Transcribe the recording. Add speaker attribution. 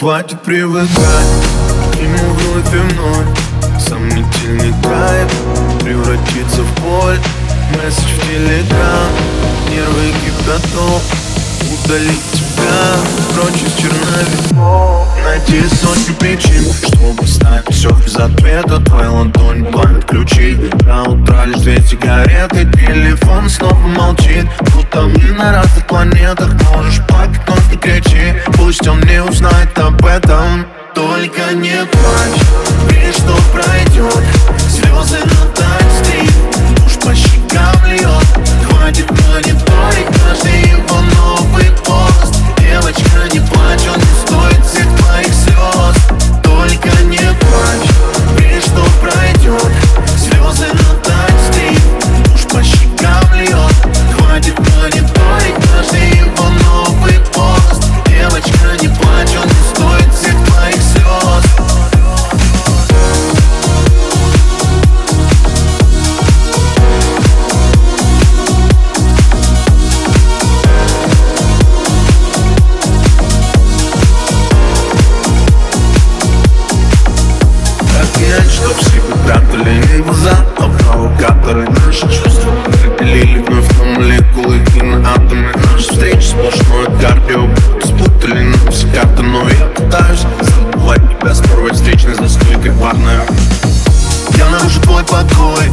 Speaker 1: Хватит привыкать нему вновь и вновь. Сомнительный тайп превратится в боль. Месседж в телеграм, нервы гипнотоп Удалить тебя прочь из черновиков. Найти сотни причин, чтобы ставить все без ответа Твоя ладонь пламя ключи. До утра лишь две сигареты Телефон снова молчит. Будто мы на разных планетах Можешь плакать, но не кричи Пусть он не узнает этом Только не плачь Все прятали глаза А провокаторы наши чувства Разделили вновь на молекулы и на атомы Наши встречи сплошное кардио Спутали нам все карты, но я пытаюсь Забывать тебя, спорвать встречный застой, как парная я нарушу твой покой